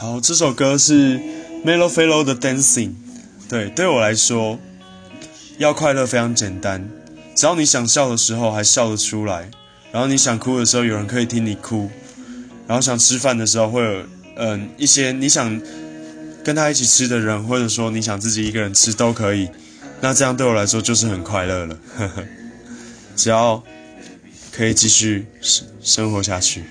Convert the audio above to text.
好，这首歌是 Melo f e l l o 的 Dancing。对，对我来说，要快乐非常简单，只要你想笑的时候还笑得出来，然后你想哭的时候有人可以听你哭，然后想吃饭的时候会有嗯一些你想跟他一起吃的人，或者说你想自己一个人吃都可以。那这样对我来说就是很快乐了，呵呵。只要可以继续生生活下去。